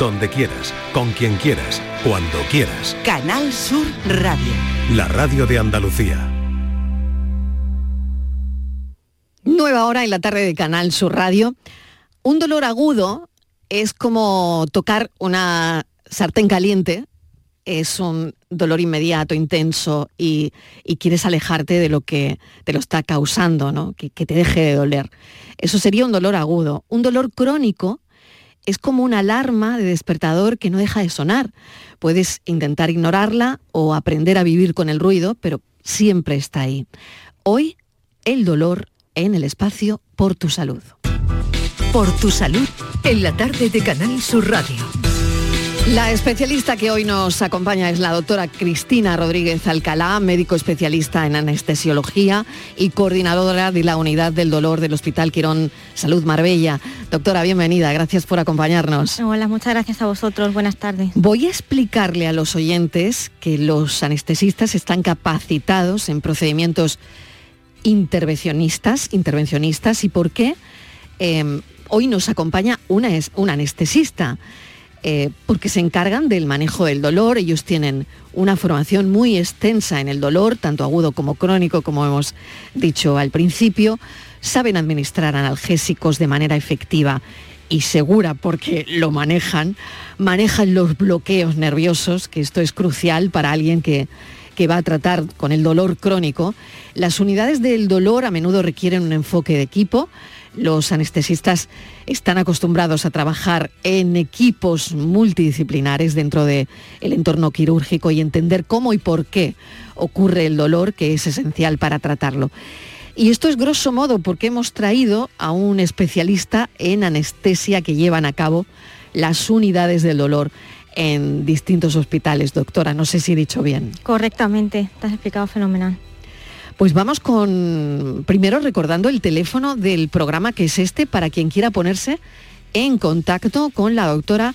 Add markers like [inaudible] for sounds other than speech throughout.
donde quieras, con quien quieras, cuando quieras. Canal Sur Radio. La radio de Andalucía. Nueva hora en la tarde de Canal Sur Radio. Un dolor agudo es como tocar una sartén caliente. Es un dolor inmediato, intenso y, quieres alejarte de lo que te lo está causando, ¿no? que te deje de doler. Eso sería un dolor agudo. Un dolor crónico es como una alarma de despertador que no deja de sonar. Puedes intentar ignorarla o aprender a vivir con el ruido, pero siempre está ahí. Hoy, el dolor en el espacio por tu salud. Por tu salud, en la tarde de Canal Sur Radio. La especialista que hoy nos acompaña es la doctora Cristina Rodríguez Alcalá, médico especialista en anestesiología y coordinadora de la unidad del dolor del Hospital Quirón Salud Marbella. Doctora, bienvenida, gracias por acompañarnos. Hola, muchas gracias a vosotros, buenas tardes. Voy a explicarle a los oyentes que los anestesistas están capacitados en procedimientos intervencionistas, intervencionistas y por qué em, hoy nos acompaña una, una anestesista. Eh, porque se encargan del manejo del dolor. Ellos tienen una formación muy extensa en el dolor, tanto agudo como crónico, como hemos dicho al principio. Saben administrar analgésicos de manera efectiva y segura porque lo manejan. Manejan los bloqueos nerviosos, que esto es crucial para alguien que, que va a tratar con el dolor crónico. Las unidades del dolor a menudo requieren un enfoque de equipo los anestesistas están acostumbrados a trabajar en equipos multidisciplinares dentro del entorno quirúrgico y entender cómo y por qué ocurre el dolor, que es esencial para tratarlo. Y esto es grosso modo porque hemos traído a un especialista en anestesia que llevan a cabo las unidades del dolor en distintos hospitales, doctora. No sé si he dicho bien. Correctamente, te has explicado fenomenal. Pues vamos con, primero recordando el teléfono del programa que es este para quien quiera ponerse en contacto con la doctora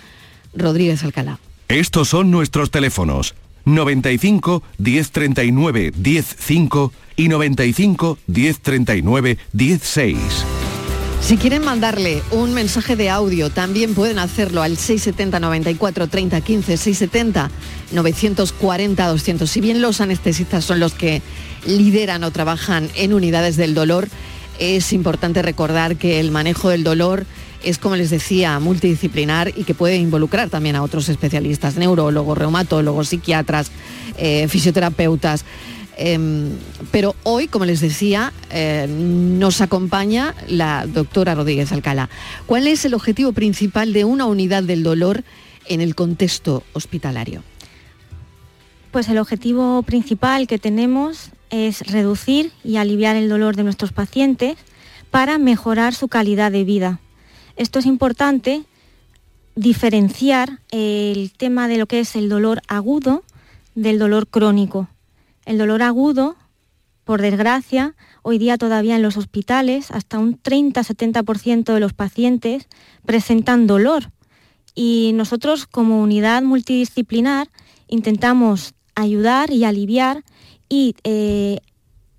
Rodríguez Alcalá. Estos son nuestros teléfonos 95 1039 105 y 95 1039 16. Si quieren mandarle un mensaje de audio, también pueden hacerlo al 670 94 30 15 670 940 200. Si bien los anestesistas son los que lideran o trabajan en unidades del dolor, es importante recordar que el manejo del dolor es, como les decía, multidisciplinar y que puede involucrar también a otros especialistas, neurólogos, reumatólogos, psiquiatras, eh, fisioterapeutas. Em, pero hoy, como les decía, eh, nos acompaña la doctora Rodríguez Alcalá. ¿Cuál es el objetivo principal de una unidad del dolor en el contexto hospitalario? Pues el objetivo principal que tenemos es reducir y aliviar el dolor de nuestros pacientes para mejorar su calidad de vida. Esto es importante diferenciar el tema de lo que es el dolor agudo del dolor crónico. El dolor agudo, por desgracia, hoy día todavía en los hospitales hasta un 30-70% de los pacientes presentan dolor y nosotros como unidad multidisciplinar intentamos ayudar y aliviar y, eh,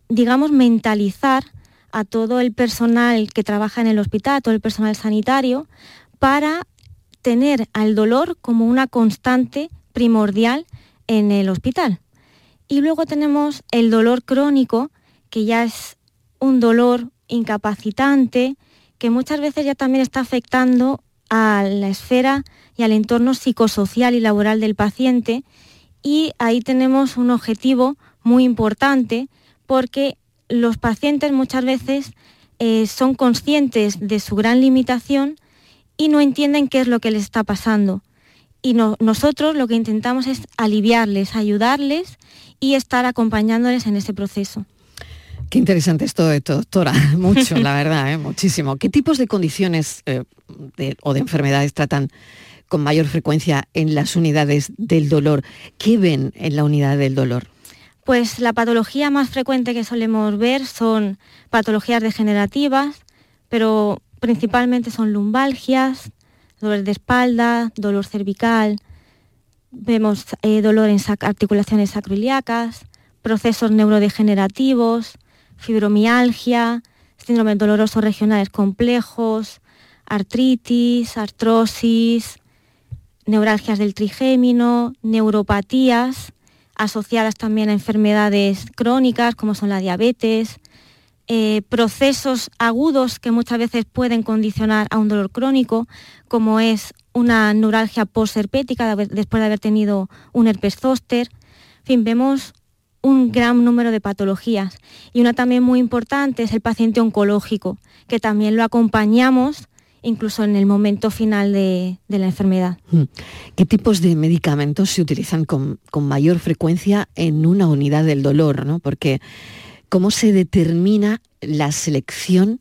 digamos, mentalizar a todo el personal que trabaja en el hospital, a todo el personal sanitario, para tener al dolor como una constante primordial en el hospital. Y luego tenemos el dolor crónico, que ya es un dolor incapacitante, que muchas veces ya también está afectando a la esfera y al entorno psicosocial y laboral del paciente. Y ahí tenemos un objetivo muy importante porque los pacientes muchas veces eh, son conscientes de su gran limitación y no entienden qué es lo que les está pasando. Y nosotros lo que intentamos es aliviarles, ayudarles y estar acompañándoles en ese proceso. Qué interesante es todo esto, doctora. [laughs] Mucho, la [laughs] verdad, ¿eh? muchísimo. ¿Qué tipos de condiciones eh, o de enfermedades tratan con mayor frecuencia en las unidades del dolor? ¿Qué ven en la unidad del dolor? Pues la patología más frecuente que solemos ver son patologías degenerativas, pero principalmente son lumbalgias, dolor de espalda, dolor cervical, vemos eh, dolor en articulaciones sacroiliacas, procesos neurodegenerativos, fibromialgia, síndromes dolorosos regionales complejos, artritis, artrosis, neuralgias del trigémino, neuropatías asociadas también a enfermedades crónicas como son la diabetes, eh, procesos agudos que muchas veces pueden condicionar a un dolor crónico, como es una neuralgia postherpética después de haber tenido un herpes zóster. En fin, vemos un gran número de patologías. Y una también muy importante es el paciente oncológico, que también lo acompañamos incluso en el momento final de, la enfermedad. Mm. ¿Qué tipos de medicamentos se utilizan con, mayor frecuencia en una unidad del dolor? Porque ¿cómo se determina la selección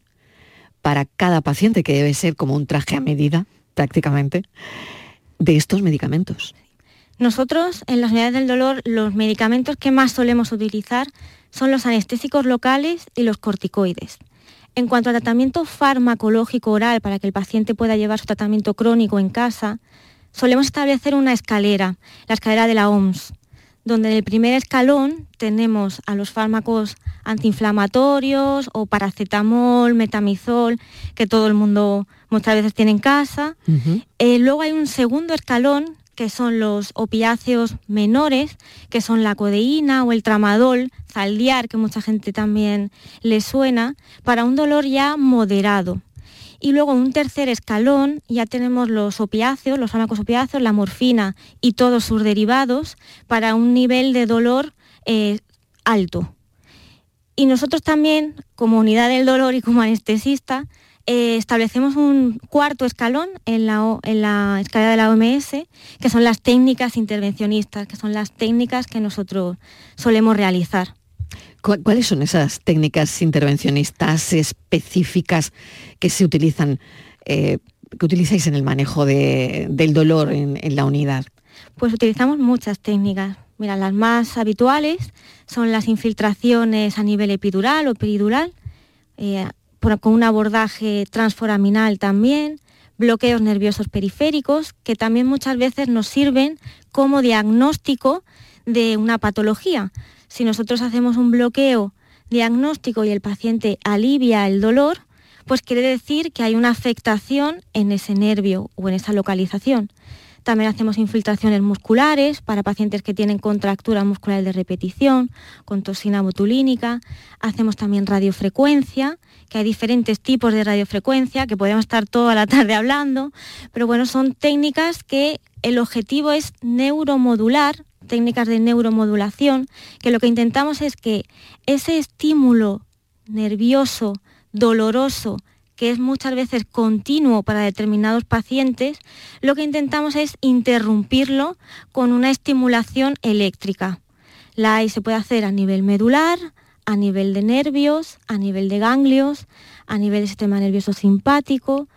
para cada paciente, que debe ser como un traje a medida prácticamente, de estos medicamentos? Nosotros en las unidades del dolor los medicamentos que más solemos utilizar son los anestésicos locales y los corticoides. En cuanto al tratamiento farmacológico oral para que el paciente pueda llevar su tratamiento crónico en casa, solemos establecer una escalera, la escalera de la OMS, donde en el primer escalón tenemos a los fármacos antiinflamatorios o paracetamol, metamizol, que todo el mundo muchas veces tiene en casa. Eh, luego hay un segundo escalón que son los opiáceos menores, que son la codeína o el tramadol, zaldiar, que mucha gente también le suena, para un dolor ya moderado. Y luego un tercer escalón ya tenemos los opiáceos, los fármacos opiáceos, la morfina y todos sus derivados para un nivel de dolor eh, alto. Y nosotros también, como unidad del dolor y como anestesista, eh, establecemos un cuarto escalón en la, en la escalera de la OMS, que son las técnicas intervencionistas, que son las técnicas que nosotros solemos realizar. ¿Cuáles son esas técnicas intervencionistas específicas que se utilizan, eh, que utilizáis en el manejo del dolor en, la unidad? Pues utilizamos muchas técnicas. Mira, las más habituales son las infiltraciones a nivel epidural o peridural, eh, con un abordaje transforaminal también, bloqueos nerviosos periféricos, que también muchas veces nos sirven como diagnóstico de una patología. Si nosotros hacemos un bloqueo diagnóstico y el paciente alivia el dolor, pues quiere decir que hay una afectación en ese nervio o en esa localización. También hacemos infiltraciones musculares para pacientes que tienen contracturas musculares de repetición, con toxina botulínica. Hacemos también radiofrecuencia, que hay diferentes tipos de radiofrecuencia, que podemos estar toda la [laughs] tarde hablando, pero bueno, son técnicas que el objetivo es neuromodular, técnicas de neuromodulación, que lo que intentamos es que ese estímulo nervioso, doloroso, que es muchas veces continuo para determinados pacientes, lo que intentamos es interrumpirlo con una estimulación eléctrica. La AI se puede hacer a nivel medular, a nivel de nervios, a nivel de ganglios, a nivel del sistema nervioso simpático.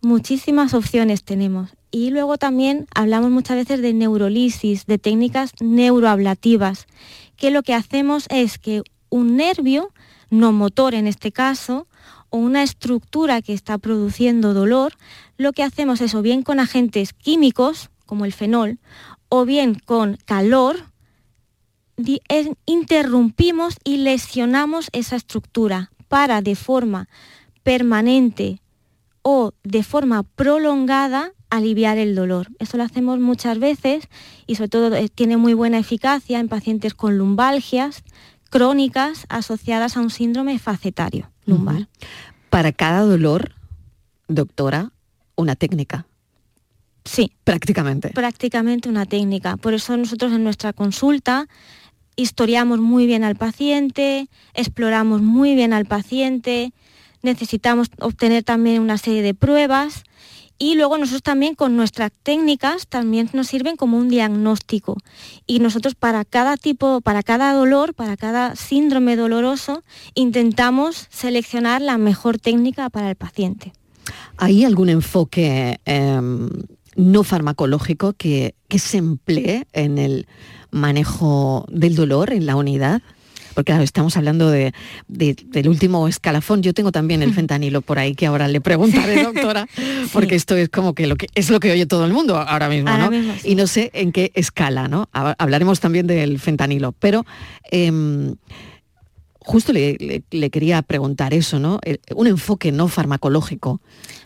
Muchísimas opciones tenemos. Y luego también hablamos muchas veces de neurolisis, de técnicas neuroablativas, que lo que hacemos es que un nervio, no motor en este caso, o una estructura que está produciendo dolor, lo que hacemos es o bien con agentes químicos, como el fenol, o bien con calor, interrumpimos y lesionamos esa estructura para de forma permanente o de forma prolongada aliviar el dolor. Eso lo hacemos muchas veces y sobre todo eh, tiene muy buena eficacia en pacientes con lumbalgias, crónicas asociadas a un síndrome facetario lumbar. Para cada dolor, doctora, una técnica. Sí. Prácticamente. Prácticamente una técnica. Por eso nosotros en nuestra consulta historiamos muy bien al paciente, exploramos muy bien al paciente, necesitamos obtener también una serie de pruebas y luego nosotros también con nuestras técnicas también nos sirven como un diagnóstico. Y nosotros para cada tipo, para cada dolor, para cada síndrome doloroso, intentamos seleccionar la mejor técnica para el paciente. ¿Hay algún enfoque em, no farmacológico que se emplee en el manejo del dolor en la unidad? Porque claro, estamos hablando de, del último escalafón. Yo tengo también el [laughs] fentanilo por ahí que ahora le preguntaré, doctora, [laughs] porque esto es como que, lo que es lo que oye todo el mundo ahora mismo, ¿no? Y no sé en qué escala, ¿no? Hablaremos también del fentanilo, pero em, justo le, quería preguntar eso, ¿no? Un enfoque no farmacológico.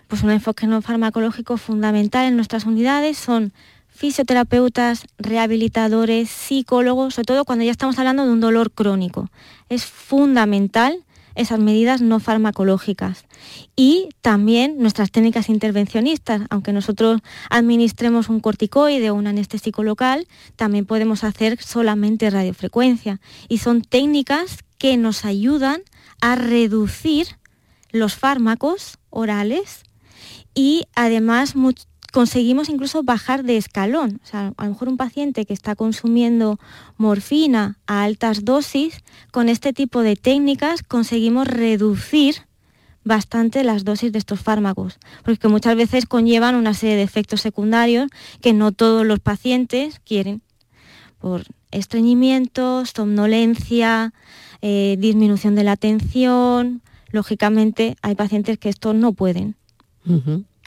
Pues un enfoque no farmacológico fundamental en nuestras unidades son fisioterapeutas, rehabilitadores, psicólogos, sobre todo cuando ya estamos hablando de un dolor crónico. Es fundamental esas medidas no farmacológicas. Y también nuestras técnicas intervencionistas, aunque nosotros administremos un corticoide o un anestésico local, también podemos hacer solamente radiofrecuencia. Y son técnicas que nos ayudan a reducir los fármacos orales y además conseguimos incluso bajar de escalón. O sea, a lo mejor un paciente que está consumiendo morfina a altas dosis, con este tipo de técnicas conseguimos reducir bastante las dosis de estos fármacos, porque muchas veces conllevan una serie de efectos secundarios que no todos los pacientes quieren, por estreñimiento, somnolencia, eh, disminución de la atención. Lógicamente hay pacientes que esto no pueden.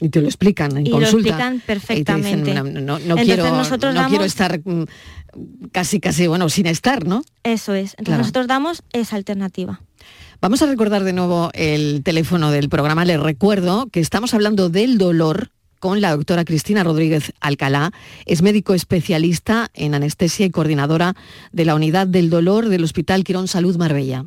Y te lo explican en y consulta. lo explican perfectamente. no, quiero, estar mm, casi, casi, bueno, sin estar, ¿no? Eso es. Entonces nosotros damos esa alternativa. Vamos a recordar de nuevo el teléfono del programa. Les recuerdo que estamos hablando del dolor con la doctora Cristina Rodríguez Alcalá. Es médico especialista en anestesia y coordinadora de la unidad del dolor del Hospital Quirón Salud Marbella.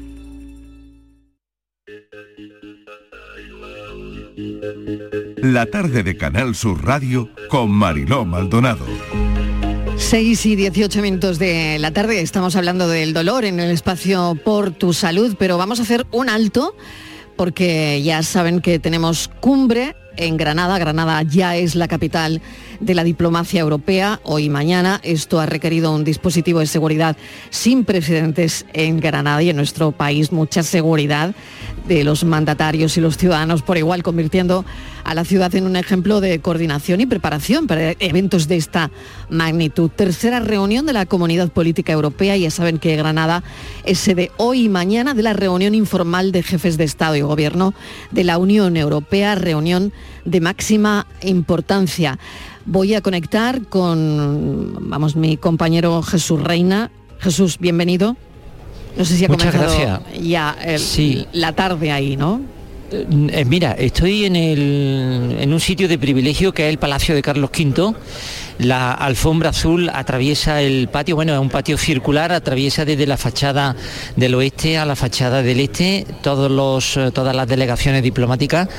La tarde de Canal Sur Radio con Mariló Maldonado. 6 y 18 minutos de la tarde, estamos hablando del dolor en el espacio por tu salud, pero vamos a hacer un alto porque ya saben que tenemos cumbre en Granada. Granada ya es la capital de la diplomacia europea. Hoy y mañana esto ha requerido un dispositivo de seguridad sin precedentes en Granada y en nuestro país. Mucha seguridad de los mandatarios y los ciudadanos por igual, convirtiendo a la ciudad en un ejemplo de coordinación y preparación para eventos de esta magnitud. Tercera reunión de la Comunidad Política Europea. Ya saben que Granada es sede hoy y mañana de la reunión informal de jefes de Estado y Gobierno de la Unión Europea, reunión de máxima importancia. Voy a conectar con, vamos, mi compañero Jesús Reina. Jesús, bienvenido. No sé si ha Muchas comenzado gracias. ya el- la tarde ahí, ¿no? Eh, mira, estoy en, el- en un sitio de privilegio que es el Palacio de Carlos V. La alfombra azul atraviesa el patio, bueno, es un patio circular, atraviesa desde la fachada del oeste a la fachada del este. Todos los, eh, todas las delegaciones diplomáticas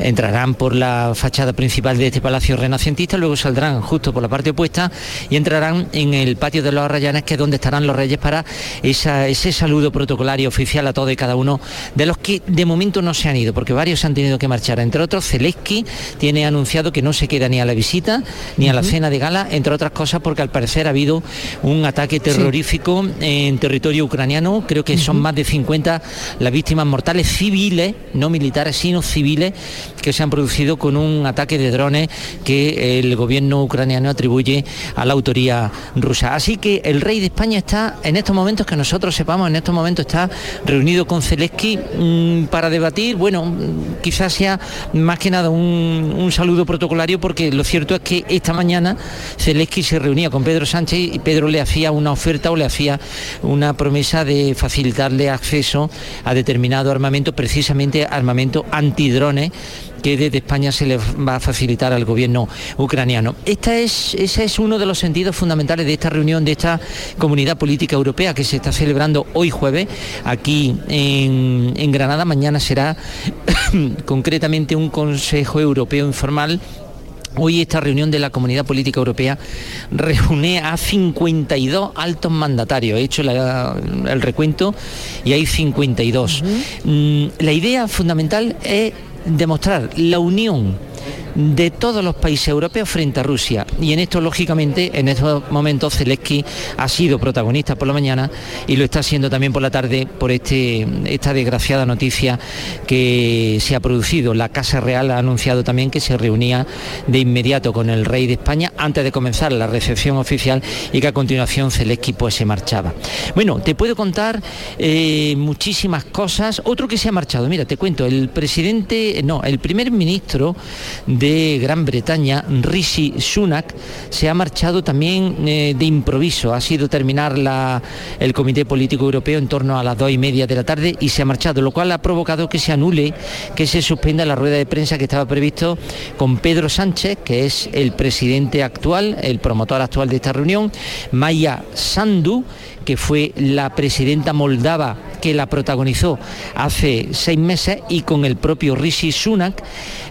entrarán por la fachada principal de este palacio renacentista, luego saldrán justo por la parte opuesta y entrarán en el patio de los Arrayanes, que es donde estarán los reyes para esa- ese saludo protocolario oficial a todos y cada uno de los que de momento no se han ido, porque varios han tenido que marchar. Entre otros, Zelensky tiene anunciado que no se queda ni a la visita ni a la cena de gala, entre otras cosas porque al parecer ha habido un ataque terrorífico en territorio ucraniano. Creo que son más de 50 las víctimas mortales civiles, no militares, sino civiles, que se han producido con un ataque de drones que el gobierno ucraniano atribuye a la autoría rusa. Así que el rey de España está, en estos momentos que nosotros sepamos, en estos momentos está reunido con Zelensky mm, para debatir, bueno, quizás sea más que nada un, un saludo protocolario porque lo cierto es que esta mañana Zelensky se reunía con Pedro Sánchez y Pedro le hacía una oferta o le hacía una promesa de facilitarle acceso a determinado armamento, precisamente armamento antidrones que desde España se le va a facilitar al gobierno ucraniano. Esta es, ese es uno de los sentidos fundamentales de esta reunión, de esta comunidad política europea que se está celebrando hoy jueves aquí en, en Granada. Mañana será [coughs] concretamente un Consejo Europeo informal Hoy esta reunión de la Comunidad Política Europea reúne a 52 altos mandatarios. He hecho la- el recuento y hay 52. Mm, La idea fundamental es demostrar la unión de todos los países europeos frente a Rusia. Y en esto, lógicamente, en estos momentos Zelensky ha sido protagonista por la mañana y lo está haciendo también por la tarde por este, esta desgraciada noticia que se ha producido. La Casa Real ha anunciado también que se reunía de inmediato con el rey de España antes de comenzar la recepción oficial y que a continuación Zelensky pues se marchaba. Bueno, te puedo contar eh, muchísimas cosas. Otro que se ha marchado, mira, te cuento, el presidente, no, el primer ministro de Gran Bretaña, Rishi Sunak, se ha marchado también eh, de improviso. Ha sido terminar la- el Comité Político Europeo en torno a las dos y media de la tarde y se ha marchado, lo cual ha provocado que se anule, que se suspenda la rueda de prensa que estaba previsto con Pedro Sánchez, que es el presidente actual, el promotor actual de esta reunión, Maya Sandu, que fue la presidenta moldava que la protagonizó hace seis meses y con el propio Rishi Sunak,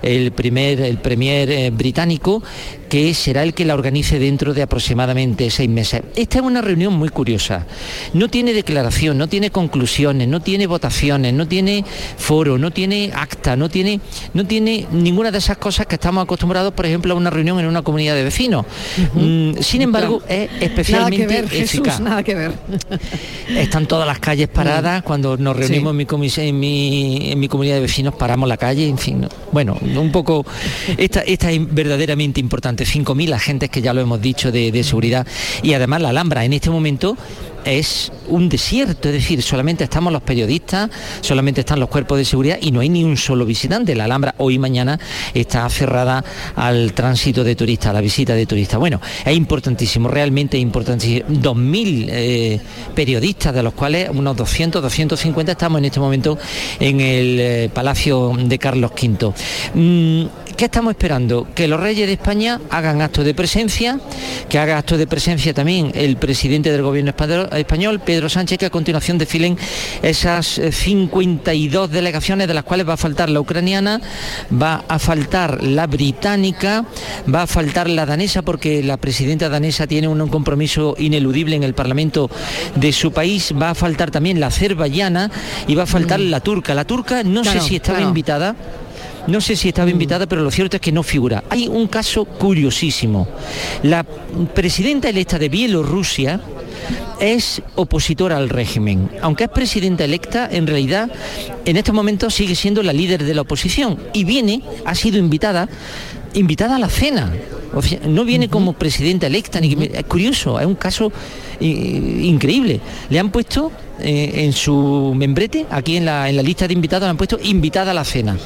el primer el premier eh, británico, que será el que la organice dentro de aproximadamente seis meses. Esta es una reunión muy curiosa. No tiene declaración, no tiene conclusiones, no tiene votaciones, no tiene foro, no tiene acta, no tiene, no tiene ninguna de esas cosas que estamos acostumbrados, por ejemplo, a una reunión en una comunidad de vecinos. Mm, sin embargo, es especialmente Nada que ver, Jesús, eficaz. nada que ver. [laughs] Están todas las calles paradas, cuando nos reunimos en, mi en, mi, en mi comunidad de vecinos paramos la calle, en fin. no. Bueno, un poco, esta, esta es verdaderamente importante, 5.000 agentes que ya lo hemos dicho de, de seguridad y además la Alhambra. En este momento es un desierto, es decir, solamente estamos los periodistas, solamente están los cuerpos de seguridad y no hay ni un solo visitante. La Alhambra hoy y mañana está cerrada al tránsito de turistas, a la visita de turistas. Bueno, es importantísimo, realmente importantísimo. 2.000 eh, periodistas, de los cuales unos 200, 250 estamos en este momento en el eh, Palacio de Carlos V. Mm, ¿Qué estamos esperando? Que los reyes de España hagan acto de presencia, que haga acto de presencia también el presidente del gobierno espa- español, Pedro Sánchez, que a continuación desfilen esas eh, 52 delegaciones, de las cuales va a faltar la ucraniana, va a faltar la británica, va a faltar la danesa, porque la presidenta danesa tiene un compromiso ineludible en el Parlamento de su país, va a faltar también la azerbaiyana y va a faltar la turca. La turca no Claro, sé si estaba claro. invitada. No sé si estaba invitada, pero lo cierto es que no figura. Hay un caso curiosísimo. La presidenta electa de Bielorrusia es opositora al régimen. Aunque es presidenta electa, en realidad en estos momentos sigue siendo la líder de la oposición y viene, ha sido invitada, invitada a la cena. O sea, no viene como presidenta electa, ni es curioso, es un caso i- increíble. Le han puesto eh, en su membrete, aquí en la, en la lista de invitados, han puesto invitada a la cena.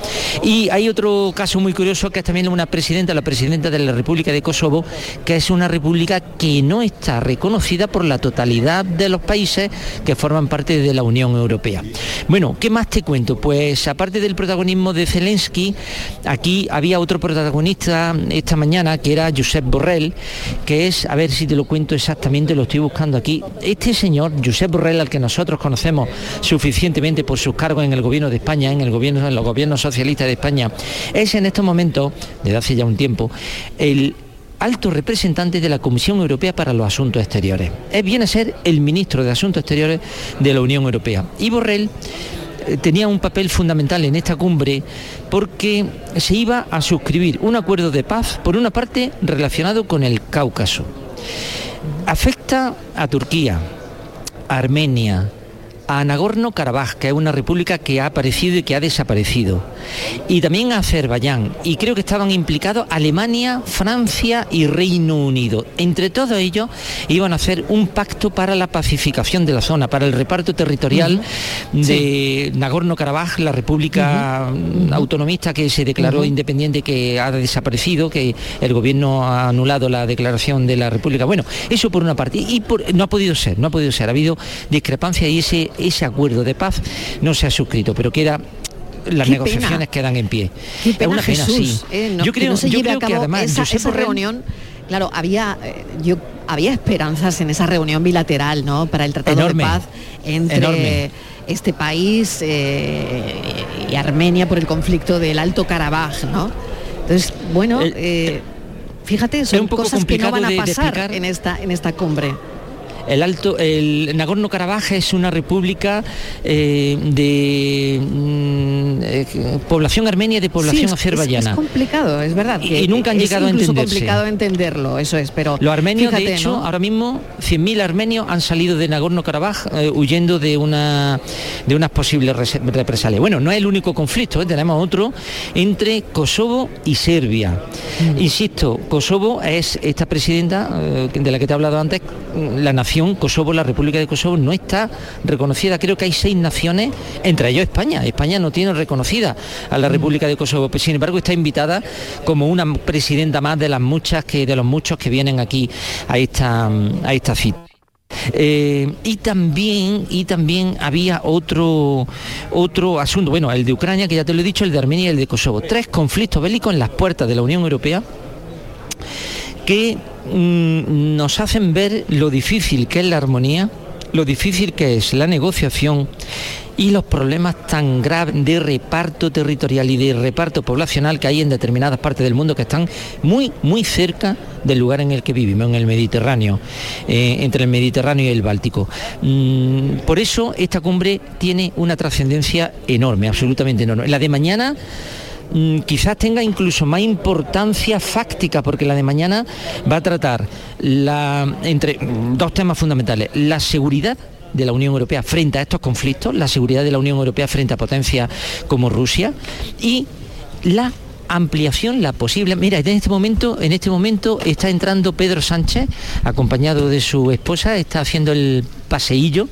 Y hay otro caso muy curioso que es también una presidenta, la presidenta de la República de Kosovo, que es una república que no está reconocida por la totalidad de los países que forman parte de la Unión Europea. Bueno, ¿qué más te cuento? Pues aparte del protagonismo de Zelensky, aquí había otro protagonista esta mañana que era Josep Borrell, que es, a ver si te lo cuento exactamente, lo estoy buscando aquí. Este señor, Josep Borrell, al que nosotros conocemos suficientemente por sus cargos en el gobierno de España, en el gobierno, en los gobiernos socialistas de España, es en estos momentos, desde hace ya un tiempo, el alto representante de la Comisión Europea para los Asuntos Exteriores. Es viene a ser el ministro de Asuntos Exteriores de la Unión Europea. Y Borrell eh, tenía un papel fundamental en esta cumbre porque se iba a suscribir un acuerdo de paz, por una parte relacionado con el Cáucaso. Afecta a Turquía, Armenia, a Nagorno-Karabaj, que es una república que ha aparecido y que ha desaparecido, y también a Azerbaiyán, y creo que estaban implicados Alemania, Francia y Reino Unido. Entre todos ellos iban a hacer un pacto para la pacificación de la zona, para el reparto territorial de Nagorno-Karabaj, la república autonomista que se declaró independiente, que ha desaparecido, que el gobierno ha anulado la declaración de la república. Bueno, eso por una parte, y por- no ha podido ser, no ha podido ser, ha habido discrepancia y ese, ese acuerdo de paz no se ha suscrito, pero queda las Qué negociaciones pena. quedan en pie. Qué es una pena, Jesús, sí. eh, no- yo que creo, no se yo lleve creo a que cabo además esa, esa Borrell- reunión, claro, había, eh, yo, había esperanzas en esa reunión bilateral, ¿no? Para el Tratado Enorme, de Paz entre enorme. este país eh, y Armenia por el conflicto del Alto Karabaj, ¿no? Entonces, bueno, fíjate, son un poco cosas que no van a pasar explicar. en esta en esta cumbre. El alto, el Nagorno-Karabaj es una república eh, de mm, eh, población armenia y de población Sí, es- azerbaiyana. Es, complicado, es verdad. Y- que y nunca han es llegado a entenderse. complicado entenderlo, eso es, pero Los armenios, fíjate, de hecho, ¿no? ahora mismo 100.000 armenios han salido de Nagorno-Karabaj eh, huyendo de, una, de unas posibles represalias. Bueno, no es el único conflicto, ¿eh? tenemos otro entre Kosovo y Serbia. Mm. Insisto, Kosovo es esta presidenta de la que te he hablado antes, la nación Kosovo, la República de Kosovo, no está reconocida. Creo que hay seis naciones, entre ellos España. España no tiene reconocida a Mm. la República de Kosovo, pero sin embargo está invitada como una presidenta más de las muchas que de los muchos que vienen aquí a esta a esta cita. Eh, y también y también había otro otro asunto bueno el de Ucrania que ya te lo he dicho el de Armenia y el de Kosovo tres conflictos bélicos en las puertas de la Unión Europea que mm, nos hacen ver lo difícil que es la armonía, lo difícil que es la negociación y los problemas tan graves de reparto territorial y de reparto poblacional que hay en determinadas partes del mundo que están muy, muy cerca del lugar en el que vivimos, en el Mediterráneo, eh, entre el Mediterráneo y el Báltico. Mm, por eso esta cumbre tiene una trascendencia enorme, absolutamente enorme. La de mañana quizás tenga incluso más importancia fáctica, porque la de mañana va a tratar la, entre mm, dos temas fundamentales, la seguridad de la Unión Europea frente a estos conflictos, la seguridad de la Unión Europea frente a potencias como Rusia y la ampliación, la posible. Mira, en este momento, en este momento está entrando Pedro Sánchez, acompañado de su esposa, está haciendo el paseillo,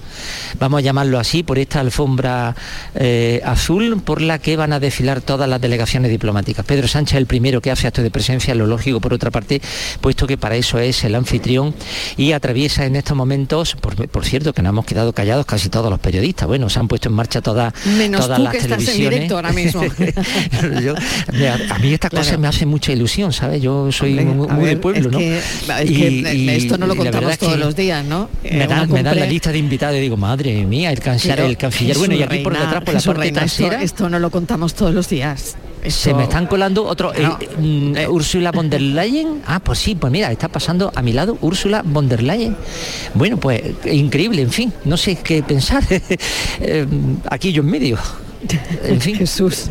vamos a llamarlo así, por esta alfombra eh, azul por la que van a desfilar todas las delegaciones diplomáticas. Pedro Sánchez es el primero que hace acto de presencia, lo lógico por otra parte, puesto que para eso es el anfitrión y atraviesa en estos momentos, por, por cierto, que nos hemos quedado callados casi todos los periodistas, bueno, se han puesto en marcha todas, Menos todas tú las que estás en televisiones. directo ahora mismo. [laughs] Yo- a mí estas Claro. cosas me hacen mucha ilusión, ¿sabes? Yo soy muy, muy de ver, pueblo, es ¿no? que- es que Y- esto no lo contamos es que todos los días, ¿no? Eh, Me me dan la lista de invitados y digo, madre mía, el canciller, el canciller. Bueno, y aquí por detrás, por la parte Reina, trasera, Esto, no lo contamos todos los días. se me están colando otro. eh, No. mm, Úrsula von der Leyen. [laughs] Ah, pues sí, pues mira, está pasando a mi lado Úrsula von der Leyen. Bueno, pues eh, increíble, en fin, no sé qué pensar. [laughs] Eh, aquí yo en medio. En fin. Jesús,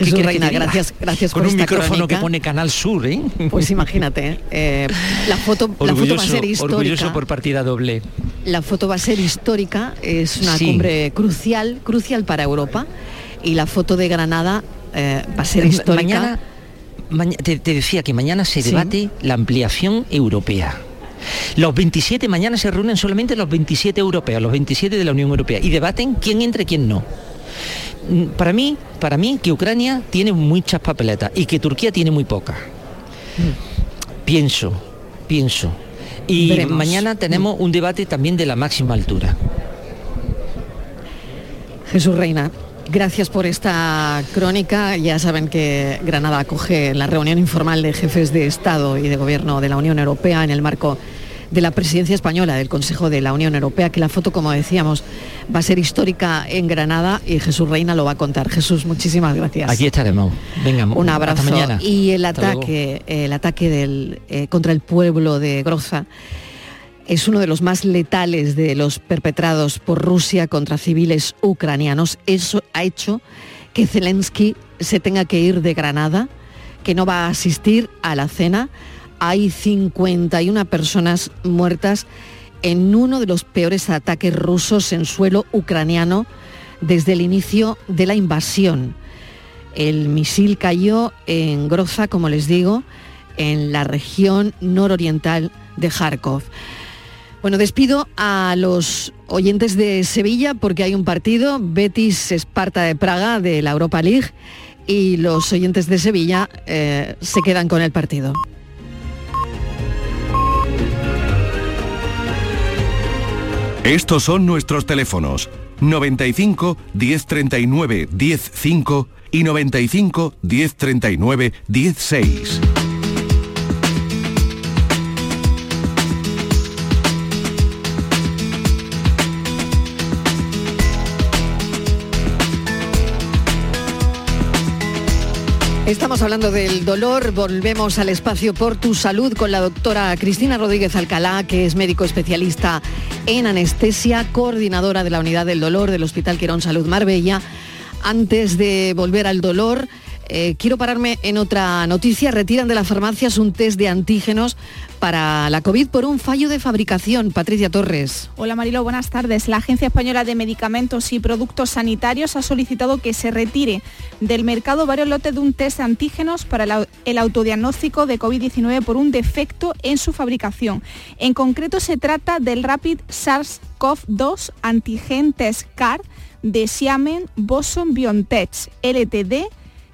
gracias, gracias Con por un esta micrófono que pone Canal Sur, ¿eh? Pues imagínate, eh, la foto, la foto va a ser histórica. orgulloso por partida doble. La foto va a ser histórica, es una Sí. cumbre crucial, crucial para Europa. Y la foto de Granada eh, va a ser histórica. Mañana, maña- te, te decía que mañana se Sí. debate la ampliación europea. Los 27, mañana se reúnen solamente los 27 europeos, los 27 de la Unión Europea, y debaten quién entra y quién no. Para mí, para mí que Ucrania tiene muchas papeletas y que Turquía tiene muy pocas. Pienso, pienso. Y Veremos. mañana tenemos un debate también de la máxima altura. Jesús Reina, gracias por esta crónica. Ya saben que Granada acoge la reunión informal de jefes de Estado y de Gobierno de la Unión Europea en el marco de la presidencia española del Consejo de la Unión Europea, que la foto, como decíamos, va a ser histórica en Granada y Jesús Reina lo va a contar. Jesús, muchísimas gracias. Aquí estaremos. Venga, Un abrazo. Hasta mañana. Y el Hasta luego. ataque, el ataque del, eh, contra el pueblo de Groza es uno de los más letales de los perpetrados por Rusia contra civiles ucranianos. Eso ha hecho que Zelensky se tenga que ir de Granada, que no va a asistir a la cena. Hay 51 personas muertas en uno de los peores ataques rusos en suelo ucraniano desde el inicio de la invasión. El misil cayó en Groza, como les digo, en la región nororiental de Kharkov. Bueno, despido a los oyentes de Sevilla porque hay un partido, Betis Esparta de Praga de la Europa League, y los oyentes de Sevilla eh, se quedan con el partido. Estos son nuestros teléfonos 95 1039 105 y 95 1039 16. Estamos hablando del dolor, volvemos al espacio por tu salud con la doctora Cristina Rodríguez Alcalá, que es médico especialista en anestesia, coordinadora de la unidad del dolor del Hospital Quirón Salud Marbella. Antes de volver al dolor, eh, quiero pararme en otra noticia. Retiran de las farmacias un test de antígenos para la COVID por un fallo de fabricación. Patricia Torres. Hola Marilo, buenas tardes. La Agencia Española de Medicamentos y Productos Sanitarios ha solicitado que se retire del mercado varios lotes de un test de antígenos para el, au- el autodiagnóstico de COVID-19 por un defecto en su fabricación. En concreto se trata del Rapid SARS-CoV-2 Antigen Test CAR de Xiamen Boson BioNTech LTD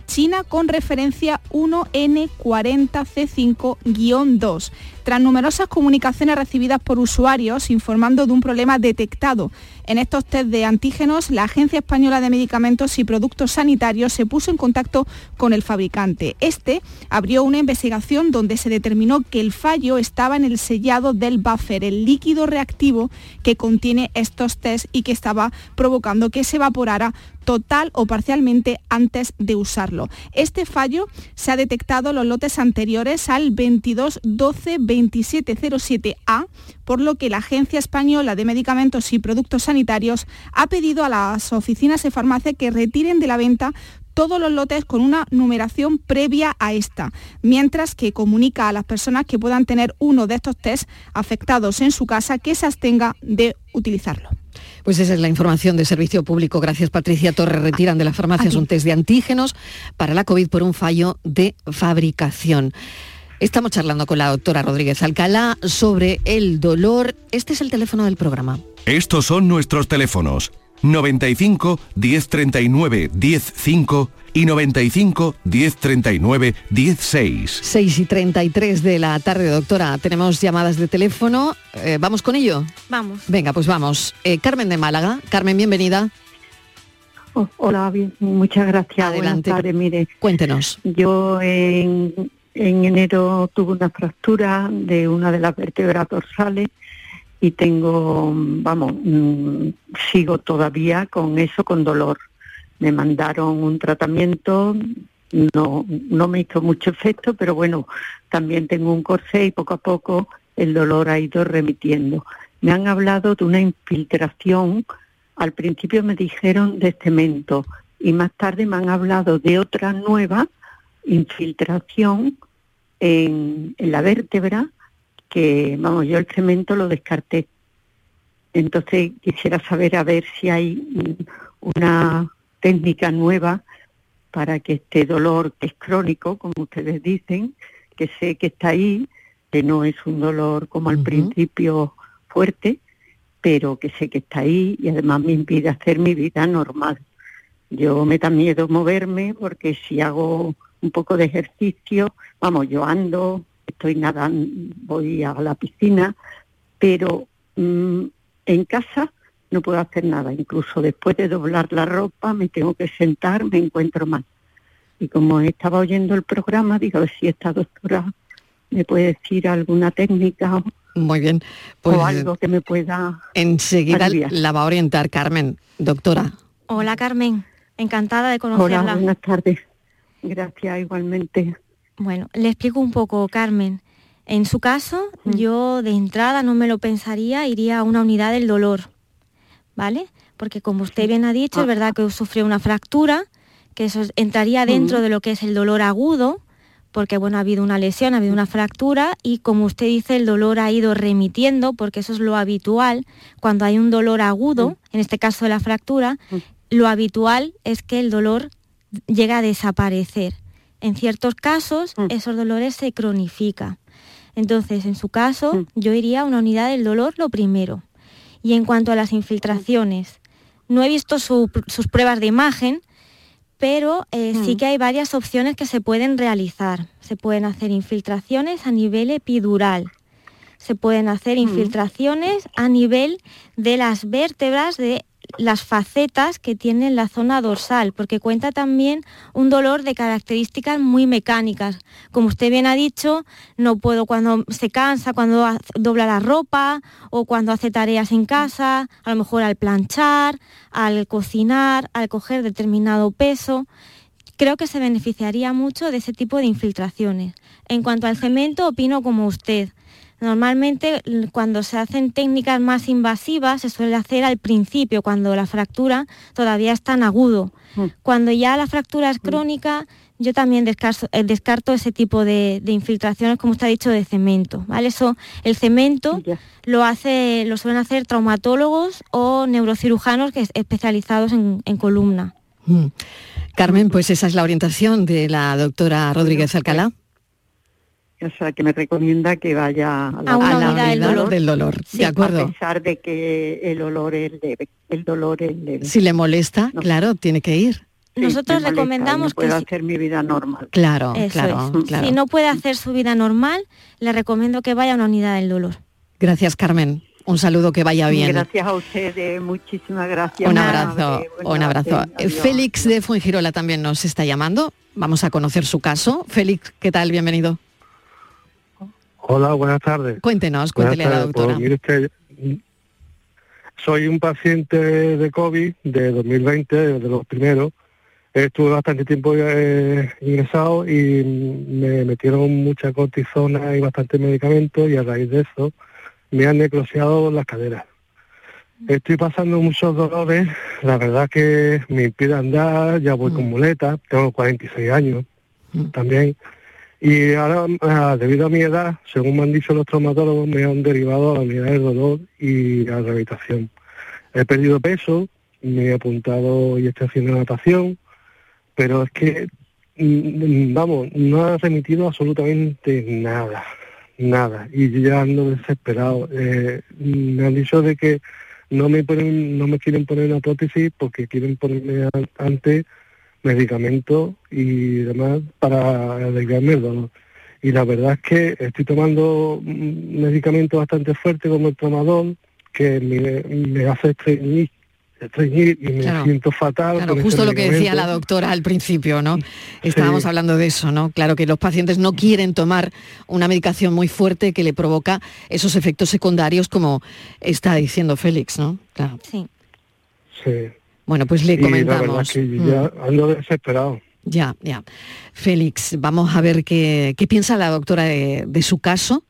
China con referencia 1N40C5-2. Tras numerosas comunicaciones recibidas por usuarios informando de un problema detectado en estos test de antígenos, la Agencia Española de Medicamentos y Productos Sanitarios se puso en contacto con el fabricante. Este abrió una investigación donde se determinó que el fallo estaba en el sellado del buffer, el líquido reactivo que contiene estos test y que estaba provocando que se evaporara total o parcialmente antes de usarlo. Este fallo se ha detectado en los lotes anteriores al 2212-2707A, por lo que la Agencia Española de Medicamentos y Productos Sanitarios ha pedido a las oficinas de farmacia que retiren de la venta todos los lotes con una numeración previa a esta, mientras que comunica a las personas que puedan tener uno de estos test afectados en su casa que se abstenga de utilizarlo. Pues esa es la información de servicio público. Gracias, Patricia Torres. Retiran de las farmacias un test de antígenos para la COVID por un fallo de fabricación. Estamos charlando con la doctora Rodríguez Alcalá sobre el dolor. Este es el teléfono del programa. Estos son nuestros teléfonos 95 1039 105 y 95 1039 16. 6 y 33 de la tarde, doctora. Tenemos llamadas de teléfono. Eh, ¿Vamos con ello? Vamos. Venga, pues vamos. Eh, Carmen de Málaga. Carmen, bienvenida. Oh, hola, bien, muchas gracias. Adelante. Buenas tardes, mire. Cuéntenos. Yo en, en enero tuve una fractura de una de las vértebras dorsales y tengo, vamos, mm, sigo todavía con eso, con dolor. Me mandaron un tratamiento, no, no me hizo mucho efecto, pero bueno, también tengo un corsé y poco a poco el dolor ha ido remitiendo. Me han hablado de una infiltración, al principio me dijeron de cemento y más tarde me han hablado de otra nueva infiltración en, en la vértebra que, vamos, yo el cemento lo descarté. Entonces quisiera saber a ver si hay una técnica nueva para que este dolor que es crónico, como ustedes dicen, que sé que está ahí, que no es un dolor como al principio fuerte, pero que sé que está ahí y además me impide hacer mi vida normal. Yo me da miedo moverme porque si hago un poco de ejercicio, vamos, yo ando, estoy nadando, voy a la piscina, pero mm, en casa no puedo hacer nada. Incluso después de doblar la ropa me tengo que sentar, me encuentro mal. Y como estaba oyendo el programa, digo, si esta doctora me puede decir alguna técnica Muy bien. Pues o algo que me pueda enseguida aliviar. la va a orientar Carmen. Doctora, Hola Carmen, encantada de Hola, conocerla. buenas tardes. Gracias igualmente. Bueno, le explico un poco, Carmen. En su caso, yo de entrada no me lo pensaría, iría a una unidad del dolor, ¿vale? Porque como usted bien ha dicho, es verdad que sufrió una fractura, que eso es- entraría dentro de lo que es el dolor agudo, porque bueno, ha habido una lesión, ha habido una fractura y como usted dice, el dolor ha ido remitiendo, porque eso es lo habitual. Cuando hay un dolor agudo, en este caso de la fractura, lo habitual es que el dolor llega a desaparecer. En ciertos casos, esos dolores se cronifican. Entonces, en su caso, yo iría a una unidad del dolor lo primero. Y en cuanto a las infiltraciones, no he visto su- sus pruebas de imagen, pero eh, sí que hay varias opciones que se pueden realizar. Se pueden hacer infiltraciones a nivel epidural. Se pueden hacer infiltraciones a nivel de las vértebras de las facetas que tiene la zona dorsal, porque cuenta también un dolor de características muy mecánicas. Como usted bien ha dicho, no puedo cuando se cansa, cuando dobla la ropa o cuando hace tareas en casa, a lo mejor al planchar, al cocinar, al coger determinado peso. Creo que se beneficiaría mucho de ese tipo de infiltraciones. En cuanto al cemento, opino como usted. Normalmente cuando se hacen técnicas más invasivas se suele hacer al principio, cuando la fractura todavía es tan agudo. Cuando ya la fractura es crónica, yo también descarto, eh, descarto ese tipo de, de infiltraciones, como usted ha dicho, de cemento. ¿vale? Eso, el cemento lo, hace, lo suelen hacer traumatólogos o neurocirujanos que es especializados en, en columna. Mm. Carmen, pues esa es la orientación de la doctora Rodríguez Alcalá. O sea, que me recomienda que vaya a la, A una unidad del dolor. del dolor, de acuerdo. A pesar de que el olor es leve, el dolor es leve. Si le molesta, claro, tiene que ir. Nosotros molesta recomendamos no puedo que si- hacer mi vida normal. Claro, claro, claro. Si no puede hacer su vida normal, le recomiendo que vaya a una unidad del dolor. Gracias, Carmen. Un saludo, que vaya bien. Gracias a ustedes, muchísimas gracias. Un abrazo, un abrazo. Eh, adiós. Félix de Fuengirola también nos está llamando. Vamos a conocer su caso. Félix, ¿qué tal? Bienvenido. Hola, buenas tardes. Cuéntenos, cuéntele a la. Pues, doctora. mire usted, soy un paciente de COVID de 2020, de los primeros. Estuve bastante tiempo eh, ingresado y me metieron mucha cortisona y bastante medicamentos y a raíz de eso me han necrosiado las caderas. Estoy pasando muchos dolores, la verdad que me impide andar, ya voy con muletas, tengo 46 años también. Y ahora, ah, debido a mi edad, según me han dicho los traumatólogos, me han derivado a la unidad del dolor y a la rehabilitación. He perdido peso, me he apuntado y estoy haciendo natación, pero es que, mm, vamos, no ha remitido absolutamente nada, nada. Y ya ando desesperado. Eh, me han dicho de que no me ponen, no me quieren poner una prótesis porque quieren ponerme an- antes medicamentos y demás para aliviarme el dolor. Y la verdad es que estoy tomando medicamentos bastante fuertes como el tramadol, que me, me hace estreñir, estreñir y me Claro. siento fatal. Claro, con justo lo que decía la doctora al principio, ¿no? Estábamos hablando de eso, ¿no? Claro que los pacientes no quieren tomar una medicación muy fuerte que le provoca esos efectos secundarios como está diciendo Félix, ¿no? Claro. Sí. Sí. Bueno, pues le Y la verdad comentamos. que Mm. ya ando desesperado. Ya, ya. Félix, vamos a ver qué, qué piensa la doctora de, de su caso.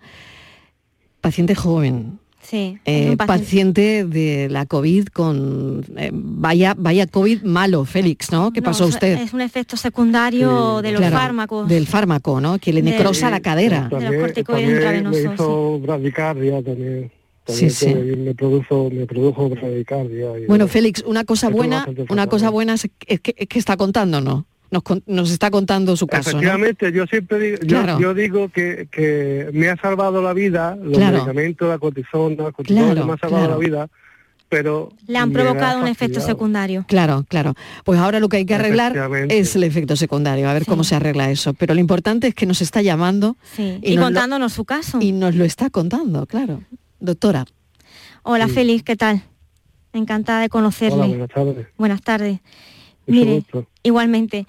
Paciente joven, Sí. eh, paciente... de la COVID con... eh, vaya, vaya COVID malo, Félix, ¿no? ¿Qué No, pasó a usted? Es un efecto secundario de los Claro, fármacos. Del fármaco, ¿no? Que le necrosa la cadera. de los corticoides También intravenosos, me hizo bradicardia también. Sí, sí. me produjo, me produjo bradicardia. y- Bueno, Félix, una cosa buena, una cosa buena es, que, es que está contando, ¿no? nos, nos está contando su caso. ¿no? Efectivamente, yo siempre digo, yo, Claro. yo digo que, que me ha salvado la vida, los Claro. medicamentos, la cortisona, la cortisona Claro, me ha salvado claro. la vida, pero Le han provocado un efecto secundario. Claro, claro. Pues ahora lo que hay que arreglar es el efecto secundario, a ver cómo se arregla eso. Pero lo importante es que nos está llamando Sí. Y Y, nos lo- contándonos su caso. y nos lo está contando, claro. Doctora. Hola, Sí. Félix, ¿qué tal? Encantada de conocerle. Hola, buenas tardes. Buenas tardes. Mire, gusto. igualmente,